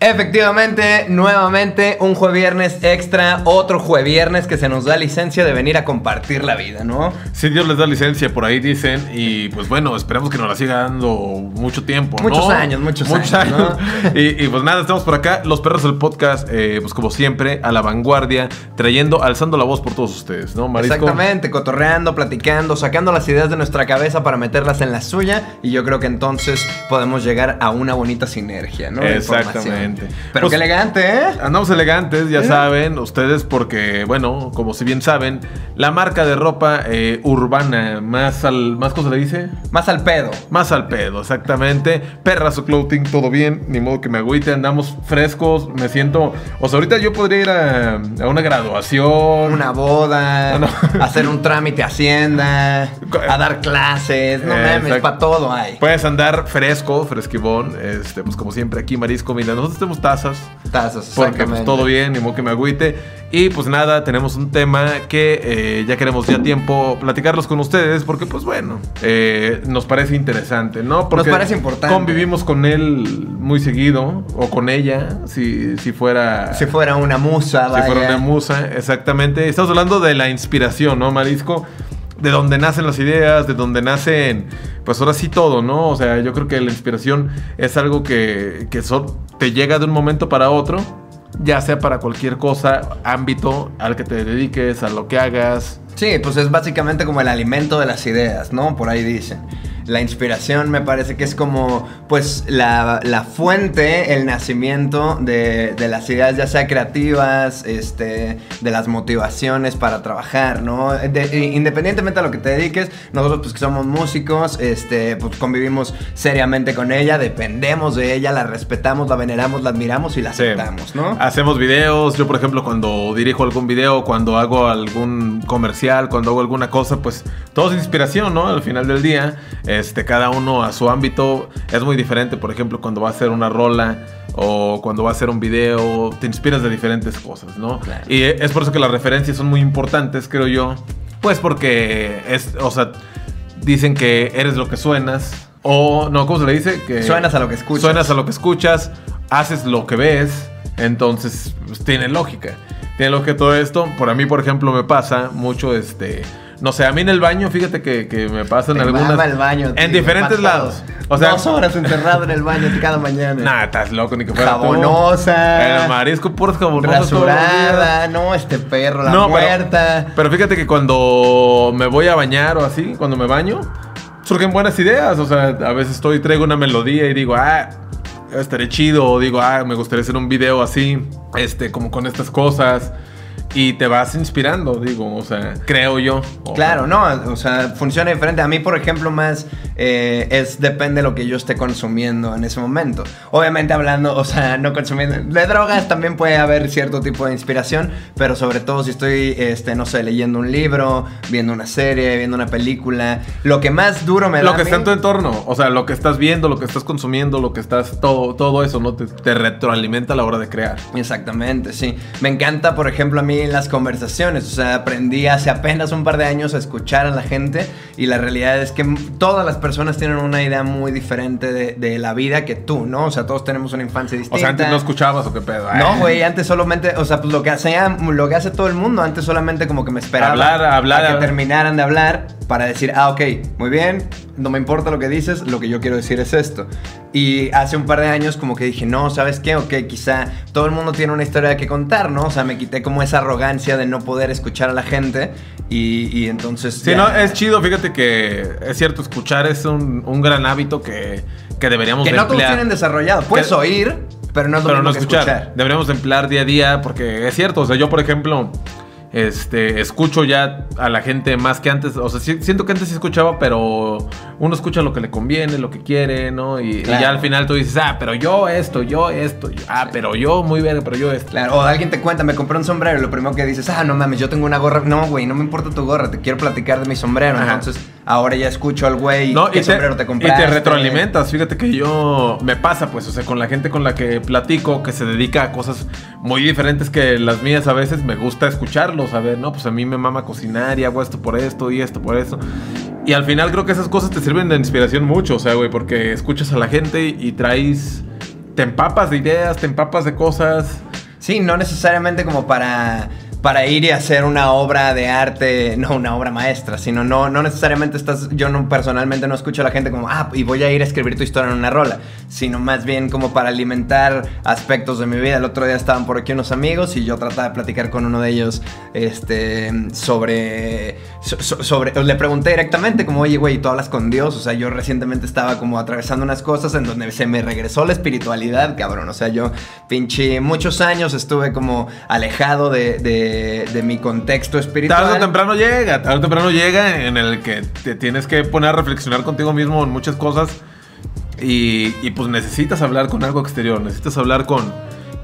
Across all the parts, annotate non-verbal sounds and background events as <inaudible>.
Efectivamente, nuevamente un jueviernes extra, otro jueviernes que se nos da licencia de venir a compartir la vida, ¿no? Si Dios les da licencia, por ahí dicen, y pues bueno, esperemos que nos la siga dando mucho tiempo. ¿no? Muchos años, muchos, años. ¿no? y, y, pues nada, estamos por acá, los perros del podcast, eh, pues como siempre, a la vanguardia, trayendo, alzando la voz por todos ustedes, ¿no, Marisco? Exactamente, cotorreando, platicando, sacando las ideas de nuestra cabeza para meterlas en la suya, y yo creo que entonces podemos llegar a una bonita sinergia, ¿no? Exactamente. Pero pues, qué elegante, ¿eh? Andamos elegantes, ya saben, ustedes, porque, bueno, como si bien saben, la marca de ropa eh, urbana, más al. ¿Más cosa le dice? Más al pedo. Más al pedo, exactamente. Perras o clothing, todo bien, ni modo que me agüite, andamos frescos, me siento. O sea, ahorita yo podría ir a, una graduación. Una boda, <laughs> hacer un trámite Hacienda, a dar clases, no mames, para todo hay. Puedes andar fresco, fresquibón, este, pues como siempre aquí, Marisco, mira, nosotros tenemos tazas. Tazas, Porque pues, todo bien, ni modo que me agüite. Y pues nada, tenemos un tema que eh, ya queremos ya tiempo platicarlos con ustedes porque pues bueno, eh, nos parece interesante, ¿no? Porque nos parece importante. Convivimos con él muy seguido o con ella, si, si fuera... Si fuera una musa, Si fuera una musa, exactamente. Estamos hablando de la inspiración, ¿no, Marisco? De donde nacen las ideas, de donde nacen, pues ahora sí todo, ¿no? O sea, yo creo que la inspiración es algo que, que te llega de un momento para otro, ya sea para cualquier cosa, ámbito al que te dediques, a lo que hagas. Sí, pues es básicamente como el alimento de las ideas, ¿no? Por ahí dicen la inspiración me parece que es como pues la, fuente, el nacimiento de, las ideas ya sea creativas, este, de las motivaciones para trabajar, ¿no? independientemente a lo que te dediques, nosotros pues que somos músicos, este, pues convivimos seriamente con ella, dependemos de ella, la respetamos, la veneramos, la admiramos y la aceptamos, ¿no? Hacemos videos, yo por ejemplo cuando dirijo algún video, cuando hago algún comercial, cuando hago alguna cosa, pues todo es inspiración, ¿no? Al final del día. Este, cada uno a su ámbito es muy diferente. Por ejemplo, cuando va a hacer una rola o cuando va a hacer un video, te inspiras de diferentes cosas, ¿no? Y es por eso que las referencias son muy importantes, creo yo. Pues porque es, o sea, dicen que eres lo que suenas. O, no, ¿cómo se le dice? Que suenas a lo que escuchas. Suenas a lo que escuchas, haces lo que ves. Entonces, pues, tiene lógica. Tiene lógica todo esto. Por a mí, por ejemplo, me pasa mucho este no sé, a mí en el baño, fíjate que, que me pasan algunas. el baño. en diferentes lados. O sea, Dos horas encerrado en el baño <laughs> cada mañana. Nah, estás loco, ni que fuera. Jabonosa. El marisco, puros jabonosas. Rasurada, no, este perro, la no, muerta. Pero, pero fíjate que cuando me voy a bañar o así, cuando me baño, surgen buenas ideas. O sea, a veces estoy, traigo una melodía y digo, ah, estaré chido. O digo, ah, me gustaría hacer un video así, este, como con estas cosas y te vas inspirando, digo, o sea, creo yo. Claro, no, o sea, funciona diferente. A mí, por ejemplo, más eh, es depende de lo que yo esté consumiendo en ese momento. Obviamente hablando, o sea, no consumiendo de drogas también puede haber cierto tipo de inspiración, pero sobre todo si estoy, este, no sé, leyendo un libro, viendo una serie, viendo una película, lo que más duro me da. Lo que está en tu entorno, o sea, lo que estás viendo, lo que estás consumiendo, lo que estás, todo, todo eso, ¿no? Te, te retroalimenta a la hora de crear. Exactamente, sí. Me encanta, por ejemplo, a mí las conversaciones. O sea, aprendí hace apenas un par de años a escuchar a la gente y la realidad es que todas las personas tienen una idea muy diferente de, la vida que tú, ¿no? O sea, todos tenemos una infancia distinta. O sea, antes no escuchabas o qué pedo. No, güey, antes solamente, o sea, pues lo que hacía, lo que hace todo el mundo, antes solamente como que me esperaba hablar, hablar, a que terminaran de hablar para decir, ah, ok, muy bien, no me importa lo que dices, lo que yo quiero decir es esto. Y hace un par de años como que dije, no, ¿sabes qué? Ok, quizá todo el mundo tiene una historia que contar, ¿no? O sea, me quité como esa arrogancia de no poder escuchar a la gente y, entonces... Sí, no, es chido, fíjate que es cierto, escuchar es un, gran hábito que, que deberíamos que no todos tienen desarrollado. Puedes oír, pero no, pero no escuchar. escuchar. Deberíamos emplear día a día porque es cierto, o sea, yo por ejemplo este, escucho ya a la gente más que antes. O sea, siento que antes sí escuchaba, pero uno escucha lo que le conviene, lo que quiere, ¿no? Y, ya al final tú dices, ah, pero yo esto, yo esto, ah, pero yo muy bien, pero yo esto. Claro, o alguien te cuenta, me compré un sombrero y lo primero que dices, ah, no mames, yo tengo una gorra. No, güey, no me importa tu gorra, te quiero platicar de mi sombrero. Entonces, ahora ya escucho al güey no, qué sombrero te compraste. Y te retroalimentas. Fíjate que yo me pasa, pues, o sea, con la gente con la que platico, que se dedica a cosas muy diferentes que las mías a veces, me gusta escucharlos, a ver, no, pues a mí me mama cocinar y hago esto por esto y esto por esto. Y al final creo que esas cosas te sirven de inspiración mucho, o sea, güey, porque escuchas a la gente y traes te empapas de ideas, te empapas de cosas. Sí, no necesariamente como para para ir y hacer una obra de arte, no una obra maestra, sino no, no necesariamente estás, yo no, personalmente no escucho a la gente como, ah, y voy a ir a escribir tu historia en una rola, sino más bien como para alimentar aspectos de mi vida. El otro día estaban por aquí unos amigos y yo trataba de platicar con uno de ellos este, sobre, sobre, le pregunté directamente como, oye, güey, tú hablas con Dios, o sea, yo recientemente estaba como atravesando unas cosas en donde se me regresó la espiritualidad, cabrón, o sea, yo pinche muchos años estuve como alejado de de, mi contexto espiritual. Tarde o temprano llega, tarde o temprano llega en el que te tienes que poner a reflexionar contigo mismo en muchas cosas y, y pues necesitas hablar con algo exterior, necesitas hablar con,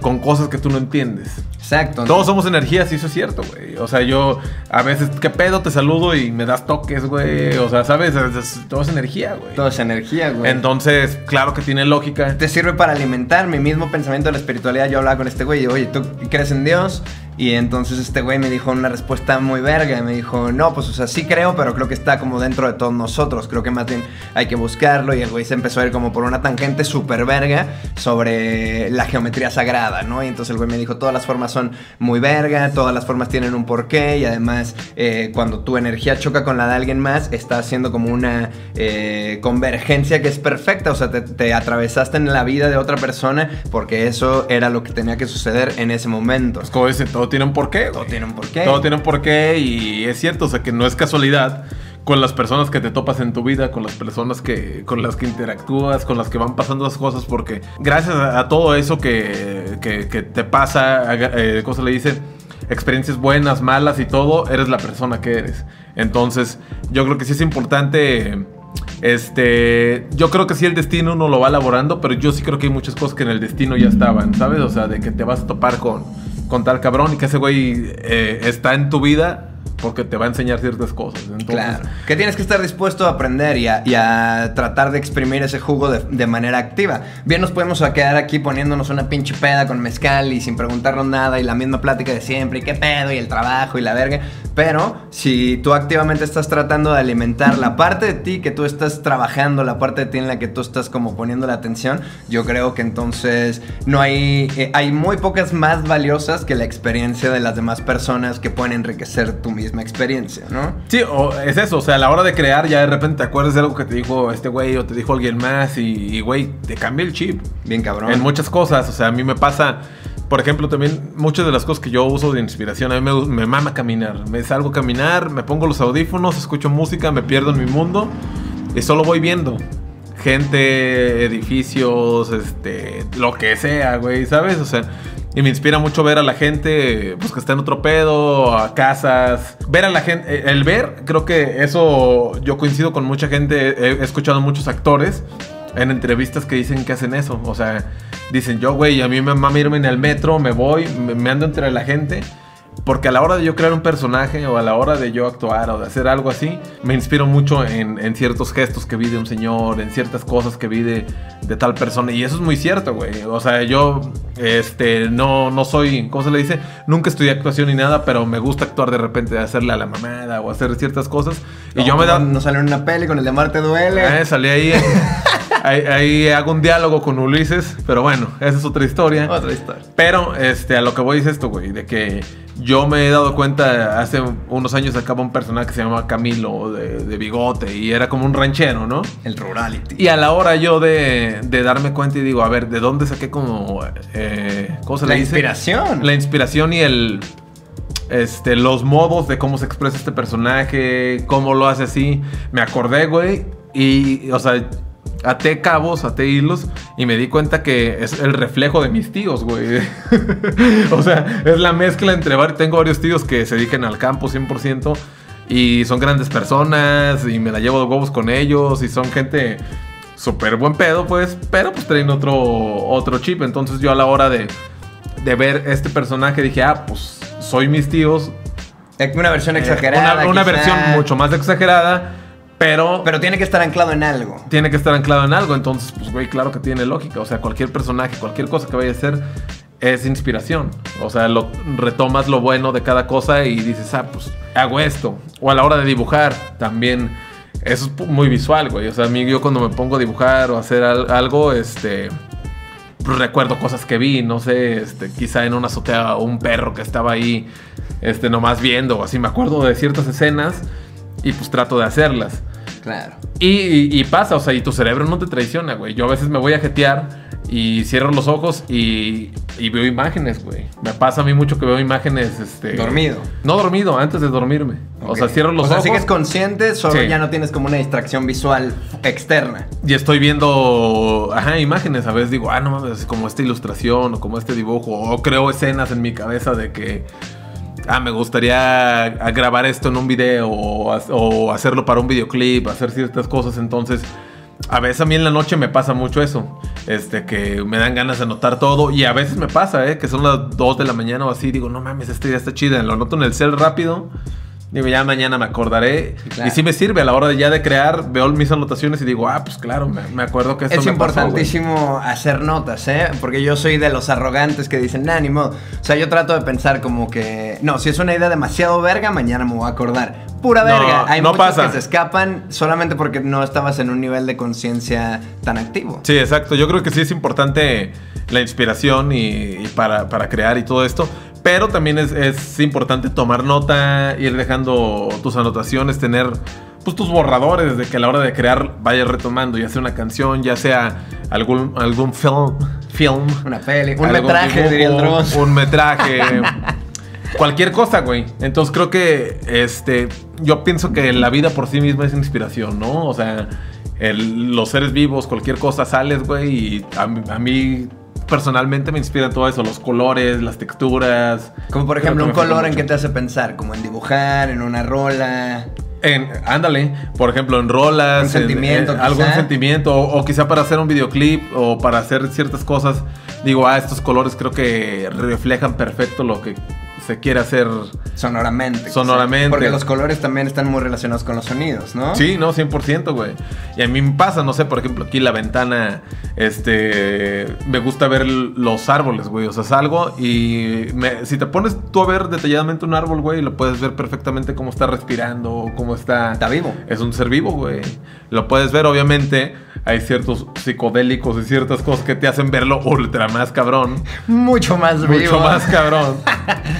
con cosas que tú no entiendes. Exacto. Todos somos energías y eso es cierto, güey. O sea, yo a veces, ¿qué pedo? Te saludo y me das toques, güey. O sea, ¿sabes? todo es energía, güey. Todo es energía, güey. Entonces, claro que tiene lógica. Te sirve para alimentar mi mismo pensamiento de la espiritualidad. Yo hablaba con este güey y, oye, ¿tú crees en Dios? Y entonces este güey me dijo una respuesta muy verga. Me dijo, no, pues o sea, sí creo, pero creo que está como dentro de todos nosotros. Creo que más bien hay que buscarlo. Y el güey se empezó a ir como por una tangente súper verga sobre la geometría sagrada, ¿no? Y entonces el güey me dijo, todas las formas son muy verga, todas las formas tienen un porqué. Y además, eh, cuando tu energía choca con la de alguien más, está haciendo como una eh, convergencia que es perfecta. O sea, te, te atravesaste en la vida de otra persona porque eso era lo que tenía que suceder en ese momento. Es como todo todo tiene un porqué. Todo tiene un porqué. Todo tiene un porqué y es cierto, o sea que no es casualidad con las personas que te topas en tu vida, con las personas que, con las que interactúas, con las que van pasando las cosas, porque gracias a, todo eso que, que, te pasa, eh, ¿cómo se le dice? Experiencias buenas, malas y todo, eres la persona que eres. Entonces, yo creo que sí es importante. Este, yo creo que sí el destino uno lo va elaborando, pero yo sí creo que hay muchas cosas que en el destino ya estaban, ¿sabes? O sea, de que te vas a topar con, con tal cabrón y que ese güey eh, está en tu vida porque te va a enseñar ciertas cosas. claro. Que tienes que estar dispuesto a aprender y a, tratar de exprimir ese jugo de, manera activa. Bien nos podemos quedar aquí poniéndonos una pinche peda con mezcal y sin preguntarnos nada y la misma plática de siempre y qué pedo y el trabajo y la verga. Pero si tú activamente estás tratando de alimentar la parte de ti que tú estás trabajando, la parte de ti en la que tú estás como poniendo la atención, yo creo que entonces no hay, eh, hay muy pocas más valiosas que la experiencia de las demás personas que pueden enriquecer tu misma experiencia, ¿no? Sí, o es eso, o sea, a la hora de crear ya de repente te acuerdas de algo que te dijo este güey o te dijo alguien más y, güey, te cambia el chip. Bien cabrón. En muchas cosas, o sea, a mí me pasa... Por ejemplo, también muchas de las cosas que yo uso de inspiración, a mí me, me mama caminar. Me salgo a caminar, me pongo los audífonos, escucho música, me pierdo en mi mundo y solo voy viendo gente, edificios, este, lo que sea, güey, ¿sabes? O sea, y me inspira mucho ver a la gente pues, que está en otro pedo, a casas. Ver a la gente. Eh, el ver, creo que eso yo coincido con mucha gente. He escuchado muchos actores en entrevistas que dicen que hacen eso. O sea, dicen yo, güey, a mí me mama irme en el metro, me voy, me ando entre la gente. Porque a la hora de yo crear un personaje o a la hora de yo actuar o de hacer algo así, me inspiro mucho en, ciertos gestos que vi de un señor, en ciertas cosas que vi de, tal persona. Y eso es muy cierto, güey. O sea, yo este, no, no soy, ¿cómo se le dice? Nunca estudié actuación ni nada, pero me gusta actuar de repente, hacerle a la mamada o hacer ciertas cosas. Y yo me da... No salió en una peli con el de Marte Duele. Eh, salí <laughs> ahí. ahí, hago un diálogo con Ulises, pero bueno, esa es otra historia. Otra historia. Pero este, a lo que voy es esto, güey, de que yo me he dado cuenta, hace unos años acaba un personaje que se llama Camilo, de, bigote, y era como un ranchero, ¿no? El rurality. Y a la hora yo de, darme cuenta y digo, a ver, ¿de dónde saqué como... Eh, ¿Cómo se la le dice? La inspiración. La inspiración y el... Este, los modos de cómo se expresa este personaje, cómo lo hace así. Me acordé, güey. Y, o sea, até cabos, até hilos y me di cuenta que es el reflejo de mis tíos, güey. <laughs> o sea, es la mezcla entre varios. Tengo varios tíos que se dedican al campo 100% y son grandes personas y me la llevo de huevos con ellos y son gente súper buen pedo, pues, pero pues traen otro, otro chip. Entonces yo a la hora de, de ver este personaje dije, ah, pues soy mis tíos. Una versión exagerada. una, una versión mucho más exagerada pero. Pero tiene que estar anclado en algo. Tiene que estar anclado en algo. Entonces, pues, güey, claro que tiene lógica. O sea, cualquier personaje, cualquier cosa que vaya a ser es inspiración. O sea, lo, retomas lo bueno de cada cosa y dices, ah, pues hago esto. O a la hora de dibujar, también. Eso es muy visual, güey. O sea, a mí yo cuando me pongo a dibujar o hacer algo, este. recuerdo cosas que vi, no sé, este, quizá en una azotea un perro que estaba ahí, este, nomás viendo, así me acuerdo de ciertas escenas y pues trato de hacerlas. Claro. Y, y- y pasa, o sea, y tu cerebro no te traiciona, güey. Yo a veces me voy a jetear y cierro los ojos y, y veo imágenes, güey. Me pasa a mí mucho que veo imágenes, este... Dormido. No dormido, antes de dormirme. O sea, cierro los O sea, ojos sigues consciente, solo Sí. ya no tienes como una distracción visual externa. y estoy viendo, ajá, imágenes. A veces digo, ah, no mames, como esta ilustración o como este dibujo. O creo escenas en mi cabeza de que... Ah, me gustaría grabar esto en un video o hacerlo para un videoclip, hacer ciertas cosas. Entonces, a veces a mí en la noche me pasa mucho eso. Este, que me dan ganas de anotar todo. Y a veces me pasa, ¿eh? Que son las 2 de la mañana o así. Digo, no mames, esta idea está chida. Lo anoto en el cel rápido. Digo, ya mañana me acordaré. Claro. Y sí me sirve a la hora de ya de crear. Veo mis anotaciones y digo, ah, pues claro, me, me acuerdo que esto Es me pasó, güey". importantísimo hacer notas, ¿eh? Porque yo soy de los arrogantes que dicen, nah, ni modo. O sea, yo trato de pensar como que, no, si es una idea demasiado verga, mañana me voy a acordar. Pura No, verga. Hay no muchas pasa. que se escapan solamente porque no estabas en un nivel de conciencia tan activo. Sí, exacto. Yo creo que sí es importante la inspiración y, y para, para crear y todo esto. Pero también es, es importante tomar nota, ir dejando tus anotaciones, tener pues tus borradores de que a la hora de crear vayas retomando, ya sea una canción, ya sea algún, algún film, film Una peli, un metraje, diría el Dross. Un metraje. <laughs> cualquier cosa, güey. Entonces creo que este. Yo pienso que la vida por sí misma es inspiración, ¿no? O sea, el- los seres vivos, cualquier cosa sales, güey. Y a mí personalmente me inspira todo eso: los colores, las texturas. Como por ejemplo un color en que te hace pensar, como en dibujar, en una rola. En, ándale, por ejemplo, en rolas, Un en- sentimiento, en algún sentimiento, o, o quizá para hacer un videoclip o para hacer ciertas cosas, digo, ah, estos colores creo que reflejan perfecto lo que se quiere hacer. Sonoramente. Sonoramente. Porque los colores también están muy relacionados con los sonidos, ¿no? Sí, no, 100%, güey. Y a mí me pasa, no sé, por ejemplo, aquí la ventana, este, me gusta ver los árboles, güey. O sea, salgo y me- si te pones tú a ver detalladamente un árbol, güey, lo puedes ver perfectamente cómo está respirando, cómo está... Está vivo. Es un ser vivo, güey. Lo puedes ver, obviamente. Hay ciertos psicodélicos y ciertas cosas que te hacen verlo ultra más cabrón. <laughs> Mucho más vivo. Mucho más cabrón.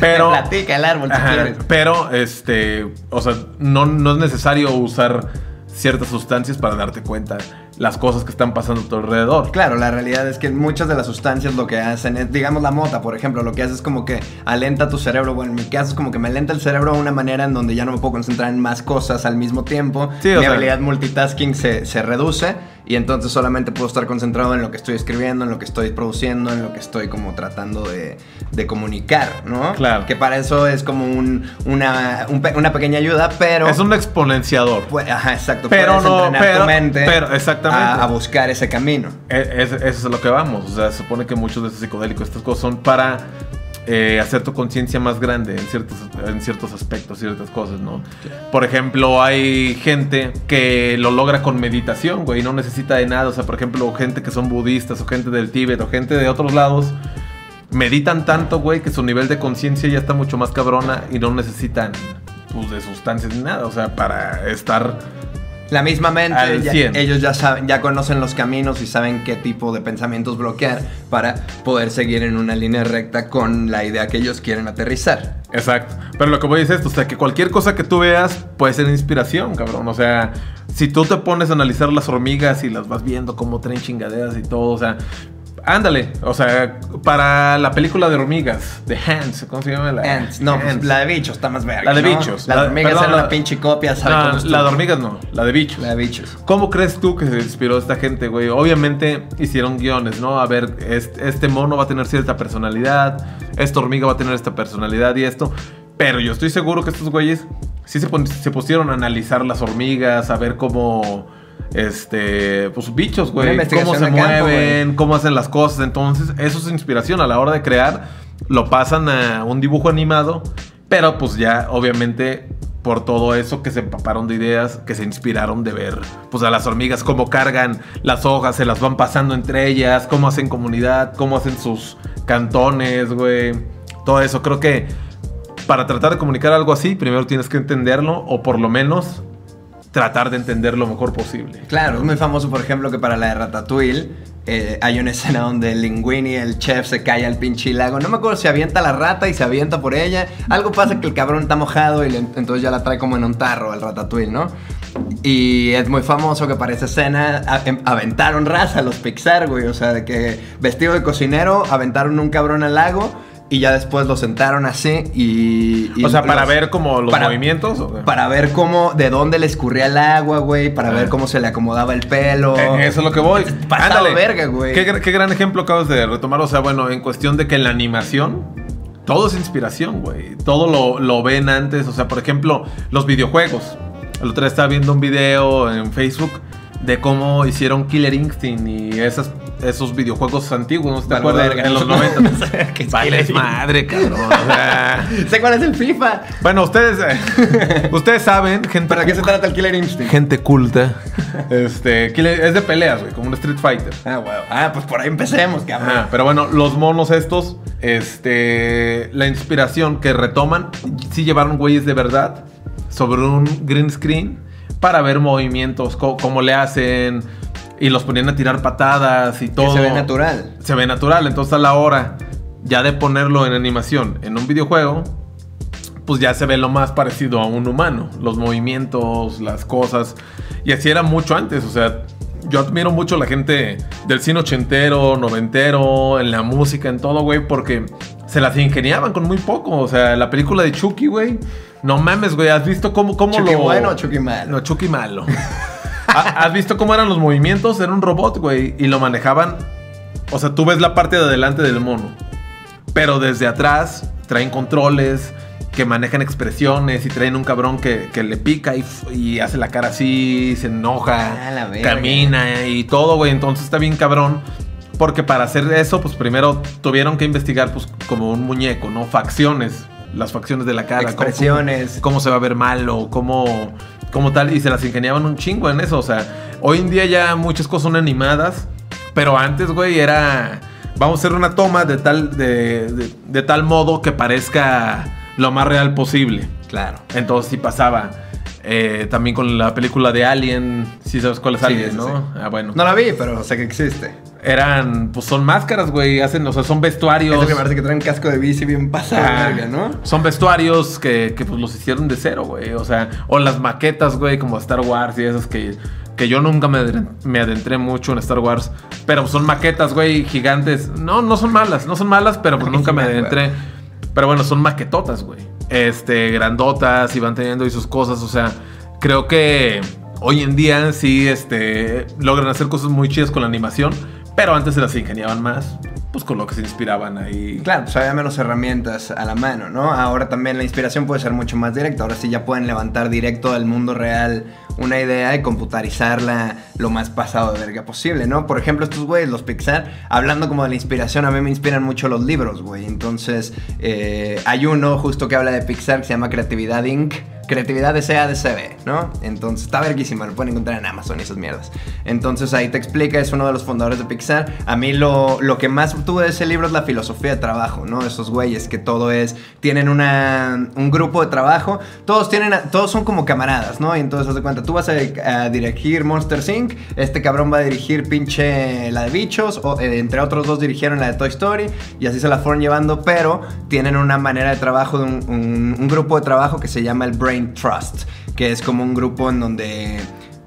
Pero... <laughs> Me platica el árbol si quieres. pero, este, o sea, no, no es necesario usar ciertas sustancias para darte cuenta las cosas que están pasando a tu alrededor. Claro, la realidad es que muchas de las sustancias lo que hacen es, digamos la mota, por ejemplo, lo que hace es como que alenta tu cerebro. Bueno, en mi caso es como que me alenta el cerebro de una manera en donde ya no me puedo concentrar en más cosas al mismo tiempo. Sí, mi sea- habilidad multitasking se, se reduce y entonces solamente puedo estar concentrado en lo que estoy escribiendo, en lo que estoy produciendo, en lo que estoy como tratando de, de comunicar, ¿no? Claro. Que para eso es como un- una, un una pequeña ayuda, pero... Es un exponenciador. Pues, ajá, exacto. Pero puedes no, entrenar pero- tu mente pero, exactamente. A, a buscar ese camino. E- es- Eso es a lo que vamos. O sea, se supone que muchos de estos psicodélicos, estas cosas son para eh, hacer tu conciencia más grande en ciertos, en ciertos aspectos, ciertas cosas, ¿no? Por ejemplo, hay gente que lo logra con meditación, güey, no necesita de nada. O sea, por ejemplo, gente que son budistas o gente del Tíbet o gente de otros lados. Meditan tanto, güey, que su nivel de conciencia ya está mucho más cabrona y no necesitan, pues, de sustancias ni nada. O sea, para estar La misma mente, Al ya- 100. ellos ya saben, ya conocen los caminos y saben qué tipo de pensamientos bloquear para poder seguir en una línea recta con la idea que ellos quieren aterrizar. Exacto. Pero lo que voy a decir es esto, o sea, que cualquier cosa que tú veas puede ser inspiración, cabrón. O sea, si tú te pones a analizar las hormigas y las vas viendo cómo traen chingaderas y todo, o sea, ándale. O sea, para la película de hormigas, de Hands, ¿cómo se llama? La, Ants, no, pues, la de bichos está más verga. La de ¿no? bichos. La de hormigas perdón, era la- una pinche copia, ¿sabes No, la de hormigas no, la de bichos. La de bichos. ¿Cómo crees tú que se inspiró esta gente, güey? Obviamente hicieron guiones, ¿no? A ver, este, este mono va a tener cierta personalidad, esta hormiga va a tener esta personalidad y esto. Pero yo estoy seguro que estos güeyes sí se, se pusieron a analizar las hormigas, a ver cómo, este, pues bichos, güey, cómo se campo, mueven, cómo hacen las cosas. Entonces, eso es inspiración a la hora de crear. Lo pasan a un dibujo animado, pero pues ya, obviamente, por todo eso que se empaparon de ideas, que se inspiraron de ver, pues a las hormigas, cómo cargan las hojas, se las van pasando entre ellas, cómo hacen comunidad, cómo hacen sus cantones, güey. Todo eso, creo que para tratar de comunicar algo así, primero tienes que entenderlo, o por lo menos tratar de entender lo mejor posible. Claro, es muy famoso, por ejemplo, que para la de Ratatouille eh, hay una escena donde el Linguini, el chef, se cae al pinche lago. No me acuerdo si avienta la rata y se avienta por ella. Algo pasa que el cabrón está mojado y entonces ya la trae como en un tarro al Ratatouille, ¿no? Y es muy famoso que para esa escena em- aventaron raza los Pixar, güey. O sea, de que vestido de cocinero aventaron un cabrón al lago y ya después lo sentaron así y... y o sea, para los- ver como los para- movimientos. Para ver cómo, de dónde le escurría el agua, güey. Para Ah. ver cómo se le acomodaba el pelo. Eh, Eso es lo que voy. Pasado de verga, güey. Qué, qué gran ejemplo acabas de retomar. O sea, bueno, en cuestión de que la animación, todo es inspiración, güey. Todo lo, lo ven antes. O sea, por ejemplo, los videojuegos. El otro día estaba viendo un video en Facebook de cómo hicieron Killer Instinct y esas, esos videojuegos antiguos, ¿no te acuerdas? verga. En los <laughs> 90. No sé qué vale, madre, cabrón. O sea, <laughs> sé cuál es el FIFA. bueno, ustedes, eh, <laughs> ustedes saben, gente. ¿Para qué se trata el Killer Instinct? Gente culta. Este, Killer- es de peleas, güey, como un Street Fighter. Ah, wow. Ah, pues por ahí empecemos, cabrón. Pero bueno, los monos estos, este, la inspiración que retoman, sí llevaron güeyes de verdad sobre un green screen para ver movimientos, cómo le hacen, y los ponían a tirar patadas y Que todo. se ve natural. Se ve natural, entonces a la hora ya de ponerlo en animación en un videojuego, pues ya se ve lo más parecido a un humano. Los movimientos, las cosas. Y así era mucho antes. O sea, yo admiro mucho a la gente del cine ochentero, noventero, en la música, en todo, güey, porque se las ingeniaban con muy poco. O sea, la película de Chucky, güey. No mames, güey. ¿Has visto cómo, cómo Chucky lo. bueno o Chucky malo. No, Chucky malo. <laughs> ¿Ha- ¿Has visto cómo eran los movimientos? Era un robot, güey. Y lo manejaban. O sea, tú ves la parte de adelante del mono. Pero desde atrás traen controles que manejan expresiones y traen un cabrón que, que le pica y, hace la cara así, se enoja, Ah, camina y todo, güey. Entonces está bien cabrón. Porque para hacer eso, pues primero tuvieron que investigar, pues, como un muñeco, ¿no? Facciones. Las facciones de la cara. cómo- Expresiones. cómo se va a ver malo, cómo, cómo tal, y se las ingeniaban un chingo en eso, o sea, hoy en día ya muchas cosas son animadas, pero antes, güey, era, vamos a hacer una toma de tal, de, de- de tal modo que parezca lo más real posible. Claro. Entonces sí pasaba. Eh, también con la película de Alien, si sabes cuál es Sí, Alien, sí, ¿no? sí. Ah, bueno. No la vi, pero sé que existe. Eran, pues son máscaras, güey, hacen, o sea, son vestuarios. Eso que parece que traen casco de bici bien pasado, Ah, verga, ¿no? Son vestuarios que, que, pues los hicieron de cero, güey. O sea, o las maquetas, güey, como Star Wars y esas que, que yo nunca me, me adentré mucho en Star Wars. Pero son maquetas, güey, gigantes. No, no son malas, no son malas, pero pues nunca me adentré. Pero bueno, son maquetotas, güey. Este, grandotas y van teniendo y sus cosas. O sea, creo que hoy en día sí, este, logran hacer cosas muy chidas con la animación. Pero antes se las ingeniaban más, pues con lo que se inspiraban ahí. Claro, pues había menos herramientas a la mano, ¿no? Ahora también la inspiración puede ser mucho más directa. Ahora sí ya pueden levantar directo del mundo real una idea y computarizarla lo más pasado de verga posible, ¿no? Por ejemplo, estos güeyes, los Pixar, hablando como de la inspiración, a mí me inspiran mucho los libros, güey. Entonces, eh, hay uno justo que habla de Pixar que se llama Creatividad Inc. Creatividad SADCB, ¿no? Entonces está verguísima, lo pueden encontrar en Amazon y esas mierdas. Entonces ahí te explica, es uno de los fundadores de Pixar. A mí lo, lo que más tuve de ese libro es la filosofía de trabajo, ¿no? Esos güeyes que todo es, tienen una, un grupo de trabajo, todos tienen, todos son como camaradas, ¿no? Y entonces haz de cuenta, tú vas a, a dirigir Monster Inc., este cabrón va a dirigir pinche la de bichos, o, eh, entre otros dos dirigieron la de Toy Story, y así se la fueron llevando, pero tienen una manera de trabajo, de un, un- un grupo de trabajo que se llama el Brain Trust, que es como un grupo en donde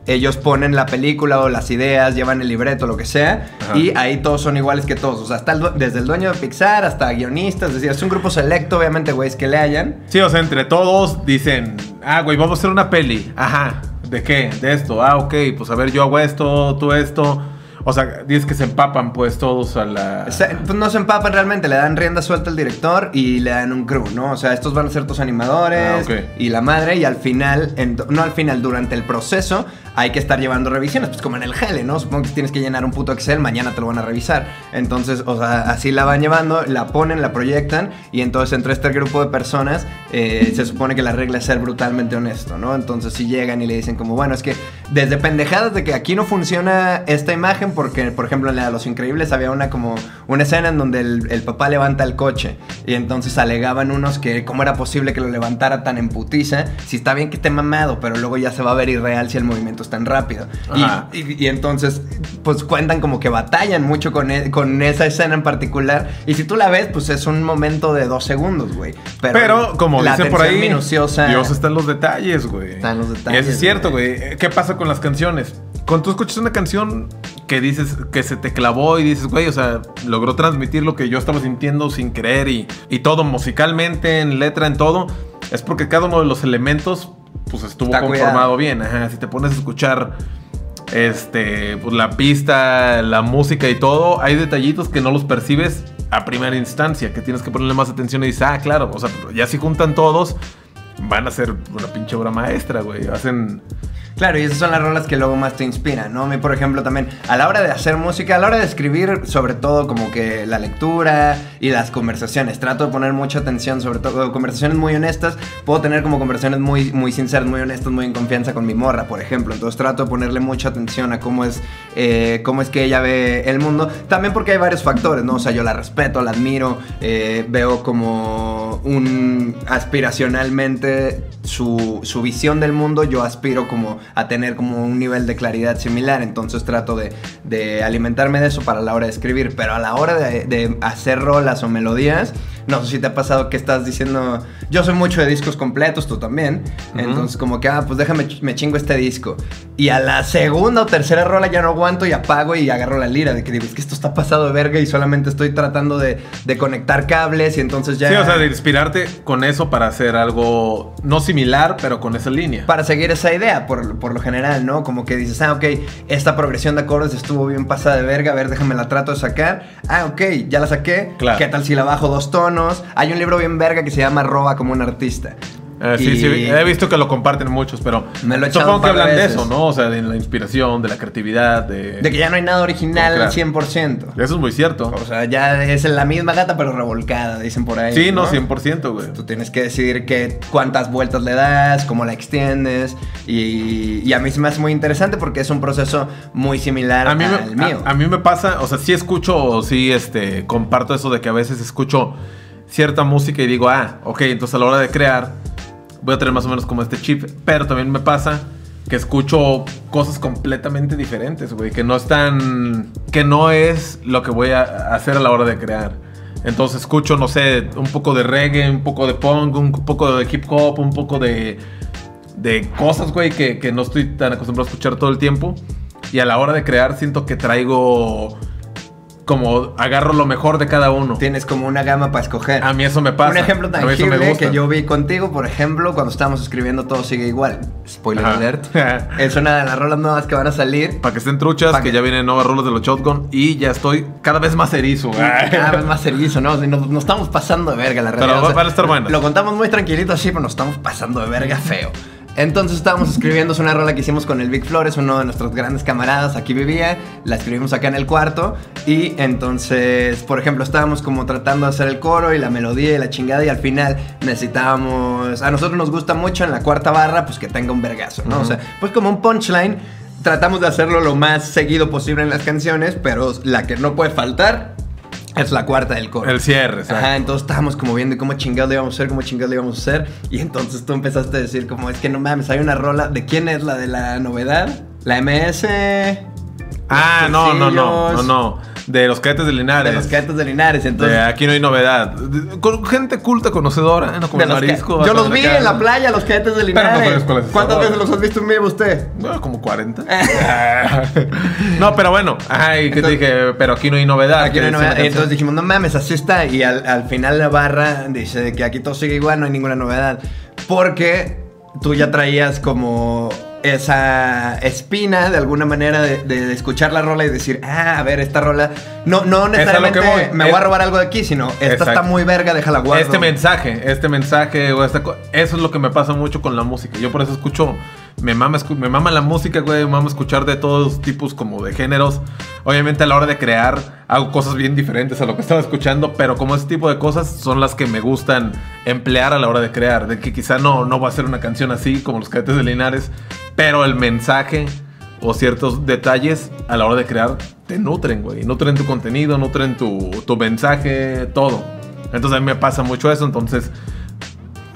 ellos ponen la película o las ideas, llevan el libreto, lo que sea, Ajá. y ahí todos son iguales que todos. O sea, el due- desde el dueño de Pixar hasta guionistas, es decir, es un grupo selecto, obviamente, güeyes, que le hayan. Sí, o sea, entre todos dicen, ah, güey, vamos a hacer una peli. Ajá, ¿de qué? De esto. Ah, ok, pues a ver, yo hago esto, tú esto. O sea, dices que se empapan pues todos a la... Se- pues no se empapan realmente, le dan rienda suelta al director y le dan un crew, ¿no? O sea, estos van a ser tus animadores Ah, y la madre y al final, en- no al final, durante el proceso hay que estar llevando revisiones, pues como en el GELE, ¿no? Supongo que tienes que llenar un puto Excel, mañana te lo van a revisar. Entonces, o sea, así la van llevando, la ponen, la proyectan y entonces entre este grupo de personas eh, se supone que la regla es ser brutalmente honesto, ¿no? Entonces si llegan y le dicen como, bueno, es que desde pendejadas de que aquí no funciona esta imagen porque, por ejemplo, en la de Los Increíbles había una como una escena en donde el, el papá levanta el coche y entonces alegaban unos que cómo era posible que lo levantara tan en putiza, si está bien que esté mamado, pero luego ya se va a ver irreal si el movimiento es tan rápido. Y, y- y entonces, pues cuentan como que batallan mucho con, e- con esa escena en particular. Y si tú la ves, pues es un momento de dos segundos, güey. Pero, Pero, como la dicen por ahí, minuciosa. Dios está en los detalles, güey. Está en los Y detalles, eso es cierto, güey. ¿Qué pasa con las canciones? Cuando tú escuchas una canción que dices que se te clavó y dices, güey, o sea, logró transmitir lo que yo estaba sintiendo sin querer y, y todo musicalmente, en letra, en todo, es porque cada uno de los elementos, pues estuvo Está conformado cuidado. bien. Ajá, si te pones a escuchar este, pues la pista, la música y todo, hay detallitos que no los percibes a primera instancia, que tienes que ponerle más atención y dices, ah, claro, o sea, ya si juntan todos, van a ser una pinche obra maestra, güey. Hacen... Claro, y esas son las rolas que luego más te inspiran, ¿no? A mí, por ejemplo, también a la hora de hacer música, a la hora de escribir, sobre todo como que la lectura y las conversaciones. Trato de poner mucha atención, sobre todo conversaciones muy honestas. Puedo tener como conversaciones muy, muy sinceras, muy honestas, muy en confianza con mi morra, por ejemplo. Entonces trato de ponerle mucha atención a cómo es, eh, cómo es que ella ve el mundo. También porque hay varios factores, ¿no? O sea, yo la respeto, la admiro, eh, veo como un aspiracionalmente su, su visión del mundo, yo aspiro como a tener como un nivel de claridad similar, entonces trato de, de alimentarme de eso para la hora de escribir, pero a la hora de, de hacer rolas o melodías, no sé si te ha pasado que estás diciendo, yo soy mucho de discos completos, tú también, Ujú. entonces como que, ah, pues déjame, me chingo este disco, y a la segunda o tercera rola ya no aguanto y apago y agarro la lira, de que digo, es que esto está pasado de verga y solamente estoy tratando de, de conectar cables y entonces ya... Sí, o sea, de inspirarte con eso para hacer algo no similar, pero con esa línea. para seguir esa idea, por, por lo general, ¿no? Como que dices, ah, ok, esta progresión de acordes estuvo bien pasada de verga, a ver, déjame la trato de sacar. Ah, ok, ya la saqué. Claro. ¿Qué tal si la bajo dos tonos? Hay un libro bien verga que se llama Roba como un artista. Eh, sí, sí, he visto que lo comparten muchos, pero Me lo he supongo que hablan de eso, ¿no? O sea, de la inspiración, de la creatividad, de... De que ya no hay nada original al Claro. 100%. Eso es muy cierto. O sea, ya es la misma gata pero revolcada, dicen por ahí. Sí, no, 100%, güey. Tú tienes que decidir que, cuántas vueltas le das, cómo la extiendes. Y, y a mí se me hace muy interesante porque es un proceso muy similar A mí, al me, mío. a, a mí me pasa, o sea, sí escucho sí este, comparto eso de que a veces escucho cierta música y digo, ah, ok, entonces a la hora de crear voy a tener más o menos como este chip, pero también me pasa que escucho cosas completamente diferentes, güey, que no están, que no es lo que voy a hacer a la hora de crear. Entonces escucho, no sé, un poco de reggae, un poco de punk, un poco de hip hop, un poco de, de cosas, güey, que, que no estoy tan acostumbrado a escuchar todo el tiempo. Y a la hora de crear siento que traigo como agarro lo mejor de cada uno. Tienes como una gama para escoger. A mí eso me pasa. Un ejemplo tangible que yo vi contigo, por ejemplo, cuando estábamos escribiendo Todo Sigue Igual. Spoiler Ajá. alert. <laughs> es una de las rolas nuevas que van a salir. Para que estén truchas, que que- ya vienen nuevas rolas de los Shotgun y ya estoy cada vez más erizo. Cada vez más <laughs> erizo, ¿no? Nos, nos estamos pasando de verga, la Pero realidad. va- O sea, van a estar buenas. Lo contamos muy tranquilito así, pero nos estamos pasando de verga feo. Entonces estábamos escribiendo es una rola que hicimos con el Big Flores, uno de nuestros grandes camaradas, aquí vivía, la escribimos acá en el cuarto y entonces, por ejemplo, estábamos como tratando de hacer el coro y la melodía y la chingada y al final necesitábamos, a nosotros nos gusta mucho en la cuarta barra, pues que tenga un vergazo, ¿no? O sea, pues como un punchline, tratamos de hacerlo lo más seguido posible en las canciones, pero la que no puede faltar es la cuarta del coro. El cierre, exacto. Ajá, entonces estábamos como viendo cómo chingados le íbamos a hacer, cómo chingados le íbamos a hacer. Y entonces tú empezaste a decir como, es que no mames, hay una rola. ¿De quién es la de la novedad? La MS... Ah, no, no, no, no, no. De los cadetes de Linares. De los cadetes de Linares. De Entonces, aquí no hay novedad. De- Con gente culta, conocedora, no como de el marisco. yo los vi en la playa, los cadetes de no Linares. sabes cuál es ¿Cuántas veces los has visto en vivo usted? Bueno, como 40. <laughs> <laughs> no, pero bueno. Ay, que te dije, pero aquí no hay novedad. Aquí no hay novedad. Entonces dijimos, no mames, así está. Y al, al final la barra dice que aquí todo sigue igual, no hay ninguna novedad. Porque tú ya traías como esa espina de alguna manera de, de escuchar la rola y decir, ah, a ver, esta rola. No, no necesariamente voy. me Es- voy a robar algo de aquí, sino esta Exacto. está muy verga, déjala guardo. Este mensaje, este mensaje o esta co- eso es lo que me pasa mucho con la música. Yo por eso escucho me mama, me mama la música, güey, me mama escuchar de todos tipos como de géneros. Obviamente a la hora de crear hago cosas bien diferentes a lo que estaba escuchando, pero como ese tipo de cosas son las que me gustan emplear a la hora de crear. De que quizá no, no va a ser una canción así como los cadetes de Linares, pero el mensaje o ciertos detalles a la hora de crear te nutren, güey. Nutren tu contenido, nutren tu, tu mensaje, todo. Entonces a mí me pasa mucho eso, entonces...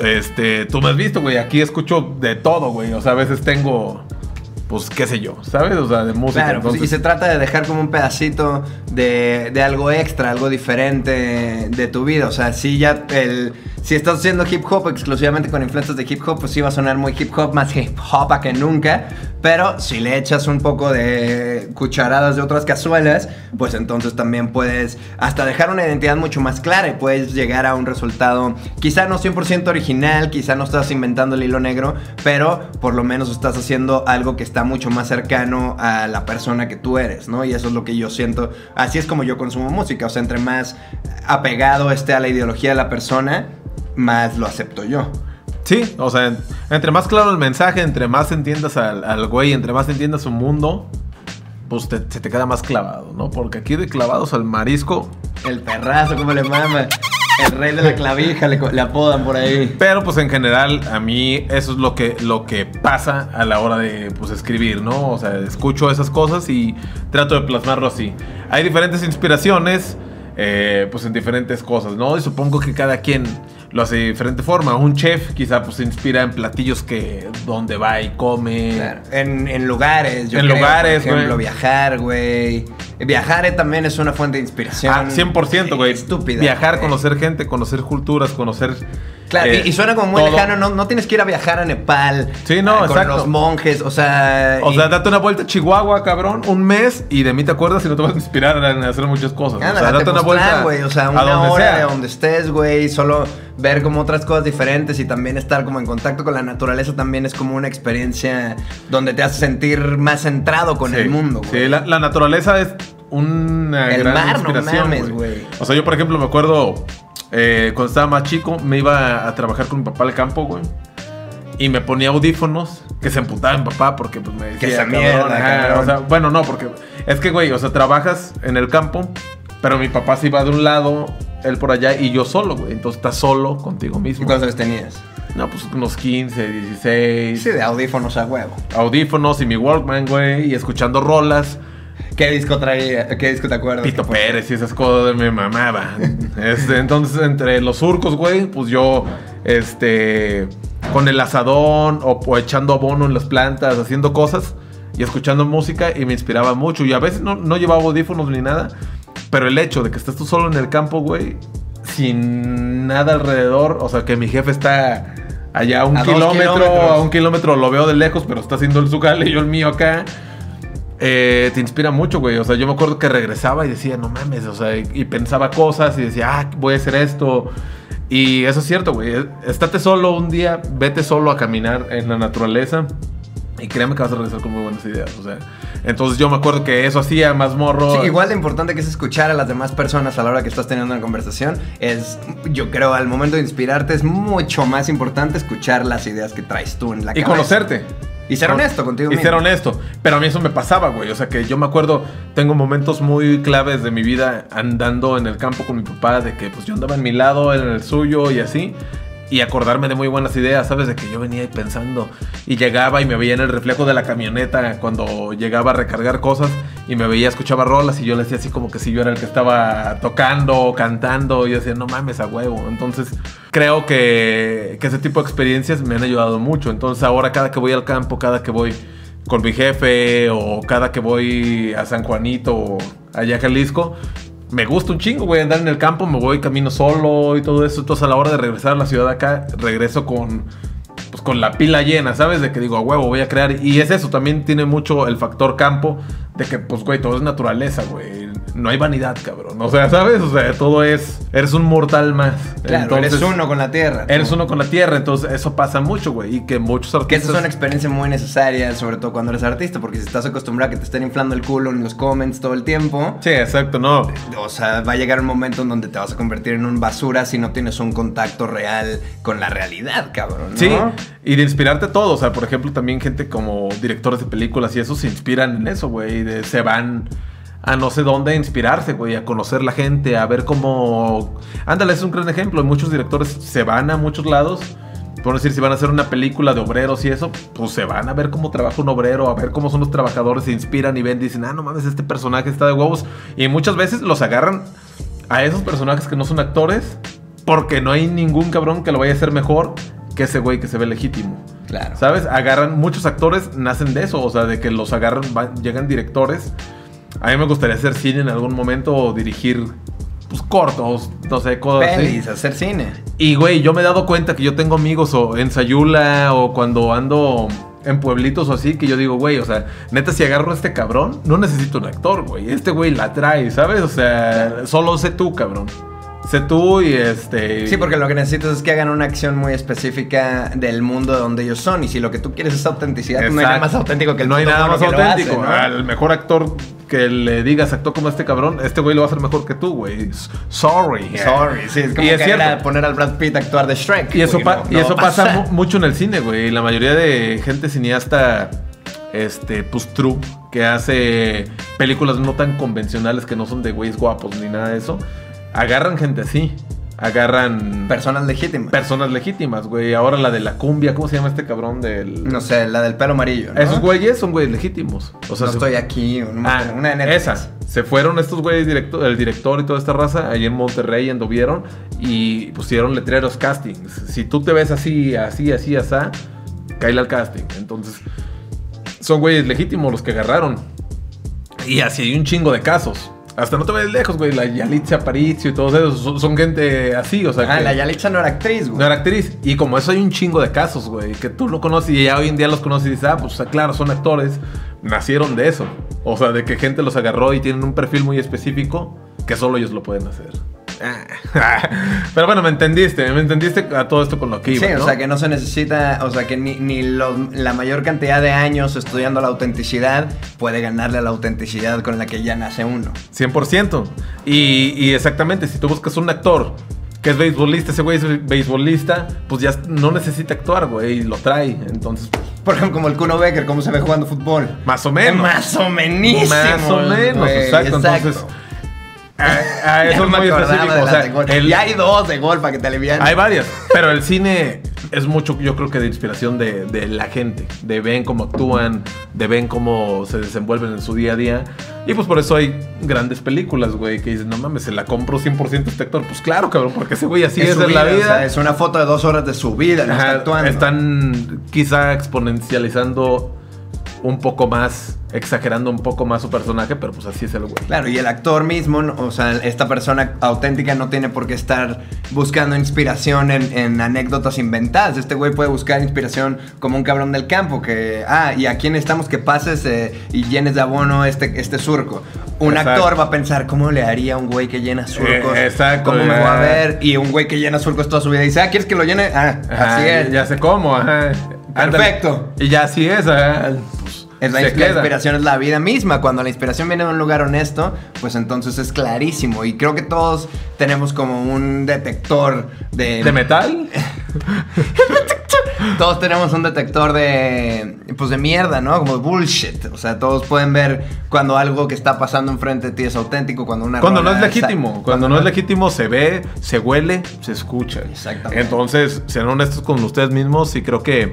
Este, tú me has visto, güey. Aquí escucho de todo, güey. O sea, a veces tengo, pues, qué sé yo, ¿sabes? O sea, de música. Claro, pues, y se trata de dejar como un pedacito de, de algo extra, algo diferente de tu vida. O sea, si ya el. Si estás haciendo hip hop exclusivamente con influencias de hip hop, pues sí va a sonar muy hip hop, más hip hop que nunca. Pero si le echas un poco de cucharadas de otras cazuelas, pues entonces también puedes hasta dejar una identidad mucho más clara y puedes llegar a un resultado quizá no 100% original, quizá no estás inventando el hilo negro, pero por lo menos estás haciendo algo que está mucho más cercano a la persona que tú eres, ¿no? Y eso es lo que yo siento. Así es como yo consumo música, o sea, entre más apegado esté a la ideología de la persona, más lo acepto yo. Sí, o sea, entre más claro el mensaje, entre más entiendas al, al güey, entre más entiendas su mundo, pues te- se te queda más clavado, ¿no? Porque aquí de clavados al marisco, El perrazo, como le mama. El rey de la clavija, le, le apodan por ahí. Pero pues en general a mí eso es lo que, lo que pasa a la hora de pues escribir, ¿no? O sea, escucho esas cosas y trato de plasmarlo así. Hay diferentes inspiraciones, eh, pues en diferentes cosas, ¿no? Y supongo que cada quien lo hace de diferente forma. Un chef quizá pues se inspira en platillos que donde va y come. Claro, En, en lugares, yo En creo, lugares, por ejemplo, güey. viajar, güey. Viajar eh, también es una fuente de inspiración. Ah, 100%, güey. Estúpida. Viajar, güey. conocer gente, conocer culturas, conocer... Claro, eh, y, y suena como muy todo. lejano, no, no tienes que ir a viajar a Nepal. Sí, no, eh, con exacto. los monjes, o sea. O y- sea, date una vuelta a Chihuahua, cabrón, un mes y de mí te acuerdas y no te vas a inspirar en hacer muchas cosas. O sea, date una vuelta güey, o sea, una donde hora sea. de donde estés, güey, solo ver como otras cosas diferentes y también estar como en contacto con la naturaleza también es como una experiencia donde te hace sentir más centrado con Sí, el mundo, güey. Sí, la, la naturaleza es una El gran mar, no inspiración, mames, güey. O sea, yo, por ejemplo, me acuerdo eh, cuando estaba más chico, me iba a trabajar con mi papá al campo, güey. Y me ponía audífonos que se emputaba mi papá porque pues me decía, Que esa "Cabrón, mierda, ajá", cabrón. O sea, bueno, no, porque es que, güey, o sea, trabajas en el campo, pero mi papá se iba de un lado, él por allá y yo solo, güey. Entonces estás solo contigo ¿Y mismo. cuántos años tenías? No, pues unos 15, 16. Sí, de audífonos a huevo. Audífonos y mi Walkman, güey, y escuchando rolas. ¿Qué disco traía? ¿Qué disco te acuerdas? Pito? Pérez y esas cosas me mamaba. <laughs> Este, entonces, entre los surcos, güey, pues yo, este, con el asadón o, o echando abono en las plantas, haciendo cosas y escuchando música y me inspiraba mucho. Y a veces no, no llevaba audífonos ni nada, pero el hecho de que estés tú solo en el campo, güey, sin nada alrededor, o sea, que mi jefe está allá a un A kilómetro, a un kilómetro lo veo de lejos, pero está haciendo el su y yo el mío acá. Eh, te inspira mucho, güey. O sea, yo me acuerdo que regresaba y decía, no mames, o sea, y, y pensaba cosas y decía, ah, voy a hacer esto. Y eso es cierto, güey. Estate solo un día, vete solo a caminar en la naturaleza. Y créeme que vas a regresar con muy buenas ideas. O sea, entonces yo me acuerdo que eso hacía más morro. Sí, igual de importante que es escuchar a las demás personas a la hora que estás teniendo una conversación. Es, yo creo, al momento de inspirarte es mucho más importante escuchar las ideas que traes tú en la Y cabeza. conocerte. Y ser honesto contigo Y mismo. ser honesto. Pero a mí eso me pasaba, güey. O sea, que yo me acuerdo, tengo momentos muy claves de mi vida andando en el campo con mi papá, de que pues yo andaba en mi lado, él en el suyo y así. Y acordarme de muy buenas ideas, ¿sabes? De que yo venía pensando y llegaba y me veía en el reflejo de la camioneta cuando llegaba a recargar cosas y me veía, escuchaba rolas y yo le decía así como que si yo era el que estaba tocando, cantando y yo decía, no mames a huevo. Entonces creo que, que ese tipo de experiencias me han ayudado mucho. Entonces ahora cada que voy al campo, cada que voy con mi jefe o cada que voy a San Juanito o allá a Jalisco, me gusta un chingo, güey, andar en el campo, me voy camino solo y todo eso. Entonces a la hora de regresar a la ciudad acá, regreso con, pues, con la pila llena, ¿sabes? De que digo, a huevo, voy a crear. Y es eso, también tiene mucho el factor campo, de que, pues, güey, todo es naturaleza, güey. No hay vanidad, cabrón. O sea, ¿sabes? O sea, todo es, eres un mortal más. Claro, eres uno con la tierra. Eres uno con la tierra, entonces eso pasa mucho, güey. Y que muchos artistas... Que esa es una experiencia muy necesaria, sobre todo cuando eres artista, porque si estás acostumbrado a que te estén inflando el culo en los comments todo el tiempo... Sí, exacto, no. O sea, va a llegar un momento en donde te vas a convertir en un basura si no tienes un contacto real con la realidad, cabrón. ¿no? Sí, y de inspirarte todo. O sea, por ejemplo, también gente como directores de películas y eso se inspiran en eso, güey. Se van a no sé dónde inspirarse, güey, a conocer la gente, a ver cómo... Ándale, es un gran ejemplo. Muchos directores se van a muchos lados. Por decir, si van a hacer una película de obreros y eso, pues se van a ver cómo trabaja un obrero, a ver cómo son los trabajadores, se inspiran y ven, dicen, ah, no mames, este personaje está de huevos. Y muchas veces los agarran a esos personajes que no son actores, porque no hay ningún cabrón que lo vaya a hacer mejor que ese güey que se ve legítimo. Claro. ¿Sabes? Agarran, muchos actores nacen de eso, o sea, de que los agarran, van- llegan directores. A mí me gustaría hacer cine en algún momento o dirigir, pues, cortos, no sé, cosas así. Pelis, hacer cine. Y, güey, yo me he dado cuenta que yo tengo amigos o en Sayula o cuando ando en pueblitos o así, que yo digo, güey, o sea, neta, si agarro a este cabrón, no necesito un actor, güey. Este güey la trae, ¿sabes? O sea, solo sé tú, cabrón. Sé tú y este... Sí, porque lo que necesitas es que hagan una acción muy específica del mundo de donde ellos son. Y si lo que tú quieres es autenticidad, pues no hay nada más Exacto. auténtico que el No hay nada más hace, auténtico. ¿no? Al mejor actor que le digas actuó como este cabrón, este güey lo va a hacer mejor que tú, güey. Sorry. Sorry, sí, es como Y es cierto. era poner al Brad Pitt a actuar de Shrek. Y eso, güey, pa- no- y no eso va a pasa mu- <laughs> mucho en el cine, güey. La mayoría de gente cineasta, este, pues true, que hace películas no tan convencionales que no son de güeyes guapos ni nada de eso, agarran gente así. Agarran Personas legítimas. personas legítimas, güey. Ahora la de la cumbia, ¿cómo se llama este cabrón del...? no sé, la del pelo amarillo. ¿no? Esos güeyes son güeyes legítimos. O sea, no se- estoy aquí. Una, Ah, una de esa. Se fueron estos güeyes, directo, el director y toda esta raza, ahí en Monterrey anduvieron y pusieron letreros castings. Si tú te ves así, así, así, así, cae al casting. Entonces, son güeyes legítimos los que agarraron. Y así hay un chingo de casos. Hasta no te ves lejos, güey. La Yalitza Aparicio y todos esos son, son gente así, o sea. Ah, que- la Yalitza no era actriz, güey. no era actriz. Y como eso hay un chingo de casos, güey, que tú lo conoces y ya hoy en día los conoces y dices, ah, pues claro, son actores. Nacieron de eso. O sea, de que gente los agarró y tienen un perfil muy específico que solo ellos lo pueden hacer. <laughs> Pero bueno, me entendiste, me entendiste a todo esto con lo que iba, Sí, ¿no? o sea que no se necesita, o sea que ni, la mayor cantidad de años estudiando la autenticidad puede ganarle a la autenticidad con la que ya nace uno. 100%. Y, y exactamente, si tú buscas un actor que es beisbolista, ese güey es beisbolista, pues ya no necesita actuar, güey, y lo trae. Entonces, pues, Por ejemplo, como el Kuno Becker, cómo se ve jugando fútbol. más o menos. Más o menos. Más o menos, exacto. Entonces, <laughs> eso no es me muy acordaba específico. O sea, el- Ya hay dos de gol para que te alivian. hay varias, pero el cine es mucho, yo creo que de inspiración de, de la gente, de ven cómo actúan, de ven cómo se desenvuelven en su día a día. Y pues por eso hay grandes películas, güey, que dicen, no mames, se la compro 100% este actor. Pues claro, cabrón, porque ese güey así es, en la vida, vida. o sea, es una foto de dos horas de su vida, no Ajá, está actuando. Están quizá exponencializando un poco más, exagerando un poco más su personaje, pero pues así es el güey. Claro, y el actor mismo, o sea, esta persona auténtica no tiene por qué estar buscando inspiración en, en anécdotas inventadas. Este güey puede buscar inspiración como un cabrón del campo, que, ah, y aquí necesitamos que pases eh, y llenes de abono este, este surco. Un Exacto. actor va a pensar, ¿cómo le haría a un güey que llena surcos? Eh, exacto, ¿Cómo me va a ver? Y un güey que llena surcos toda su vida dice, ah, ¿quieres que lo llene? Ah, Ajá, así es. Ya sé cómo, ajá. Perfecto. Y ya así es, ajá. Es la, inspiración es la vida misma. Cuando la inspiración viene de un lugar honesto, pues entonces es clarísimo. Y creo que todos tenemos como un detector de. ¿De metal? <laughs> todos tenemos un detector de. Pues de mierda, ¿no? Como bullshit. O sea, todos pueden ver cuando algo que está pasando enfrente de ti es auténtico. Cuando una. Cuando no es legítimo. Cuando no es legítimo se ve, se huele, se escucha. Exactamente. Entonces, sean honestos con ustedes mismos y creo que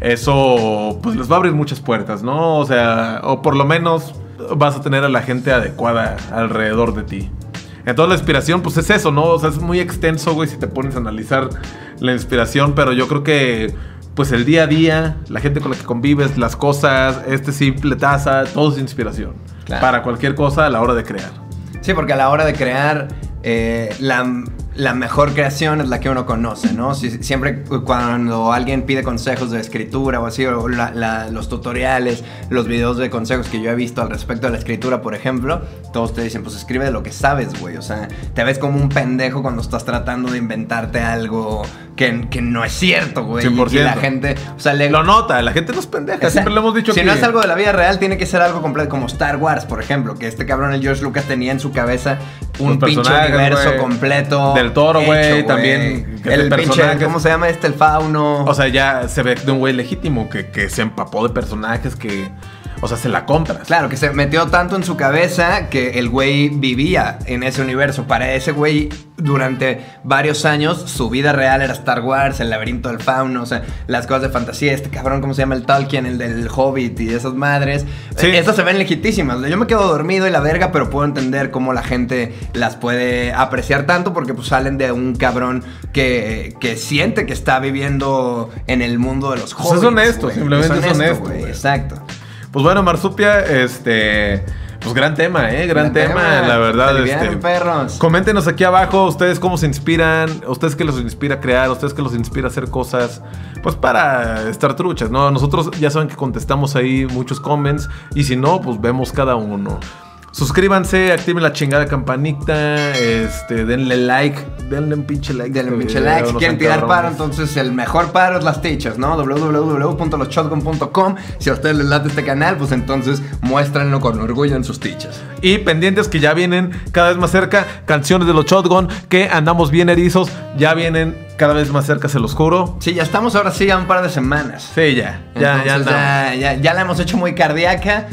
eso pues les va a abrir muchas puertas, ¿no? O sea, o por lo menos vas a tener a la gente adecuada alrededor de ti. Entonces la inspiración pues es eso, ¿no? O sea, es muy extenso, güey, si te pones a analizar la inspiración, pero yo creo que pues el día a día, la gente con la que convives, las cosas, este simple taza, todo es inspiración. Claro. Para cualquier cosa a la hora de crear. Sí, porque a la hora de crear, eh, la, la mejor creación es la que uno conoce, ¿no? Si- siempre cuando alguien pide consejos de escritura o así, o los tutoriales, los videos de consejos que yo he visto al respecto de la escritura, por ejemplo, todos te dicen, pues escribe de lo que sabes, güey. O sea, te ves como un pendejo cuando estás tratando de inventarte algo que, que no es cierto, güey. Y- Y, 100%. la gente, o sea, le, Lo nota, la gente no es pendeja. o sea, Siempre le hemos dicho si que. no es algo de la vida real, tiene que ser algo completo, como Star Wars, por ejemplo, que este cabrón, el George Lucas, tenía en su cabeza un pinche universo completo. Del Toro, güey, también, que El pinche. ¿cómo se llama este? El fauno. O sea, ya se ve de un güey legítimo que, que se empapó de personajes que. O sea, se la compras. Claro, que se metió tanto en su cabeza que el güey vivía en ese universo. Para ese güey, durante varios años, su vida real era Star Wars, el laberinto del fauno, o sea, las cosas de fantasía. Este cabrón, ¿cómo se llama? El Tolkien, el del Hobbit y esas madres. Sí. Eh, Esas se ven legítimas. Yo me quedo dormido y la verga, pero puedo entender cómo la gente las puede apreciar tanto porque pues salen de un cabrón que, que siente que está viviendo en el mundo de los Pues hobbits. es honesto, güey. simplemente es honesto, güey, güey. Exacto. Pues bueno, Marsupia, este. Pues gran tema, ¿eh? Gran, tema, la verdad. Se este, perros. Coméntenos aquí abajo ustedes cómo se inspiran, ustedes qué los inspira a crear, ustedes qué los inspira a hacer cosas, pues para estar truchas, ¿no? Nosotros ya saben que contestamos ahí muchos comments y si no, pues vemos cada uno. Suscríbanse, activen la chingada campanita, este, denle like, denle un pinche like. Denle un pinche like. Si quieren tirar paro, entonces el mejor paro es las tichas, ¿no? www.loshotgun.com. Si a ustedes les late este canal, pues entonces muéstrenlo con orgullo en sus tichas. Y pendientes que ya vienen cada vez más cerca, canciones de los Shotgun, que andamos bien erizos, ya vienen cada vez más cerca, se los juro. Sí, ya estamos ahora sí a un par de semanas. Sí, ya, ya, Entonces, ya, ya, ya la hemos hecho muy cardíaca,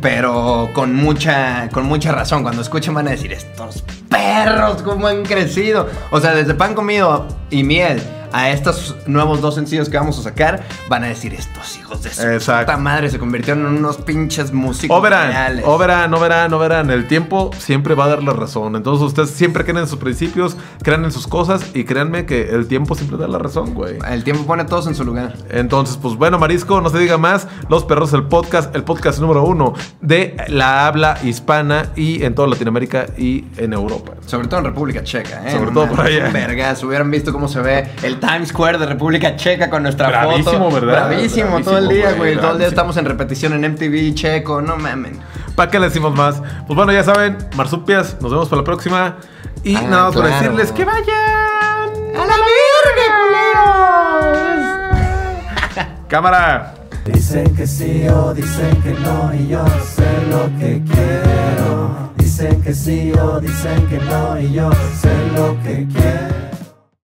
pero con mucha, con mucha razón. Cuando escuchen van a decir, estos perros, cómo han crecido. O sea, desde pan comido y miel a estos nuevos dos sencillos que vamos a sacar, van a decir, estos hijos de su Exacto. puta madre se convirtieron en unos pinches músicos O verán, reales. o verán, o verán, o verán. El tiempo siempre va a dar la razón. Entonces ustedes siempre creen en sus principios, crean en sus cosas y créanme que el tiempo siempre da la razón, güey. El tiempo pone a todos en su lugar. Entonces, pues bueno, Marisco, no se diga más. Los Perros, el podcast, el podcast número uno de la habla hispana y en toda Latinoamérica y en Europa. Sobre todo en República Checa, ¿eh? Sobre todo por allá. Vergas, hubieran visto cómo se ve el Times Square de República Checa con nuestra Bravísimo, foto. ¿verdad? Bravísimo, todo el Bravísimo, día, güey. Todo el día bravísimo. estamos en repetición en MTV Checo, no mamen. ¿Para qué le decimos más? Pues bueno, ya saben, Marsupias, nos vemos para la próxima. Y Ah, nada más por decirles que vayan. ¡A la verga, <laughs> Cámara. Dicen que sí o dicen que no y yo sé lo que quiero. Dicen que sí o dicen que no y yo sé lo que quiero.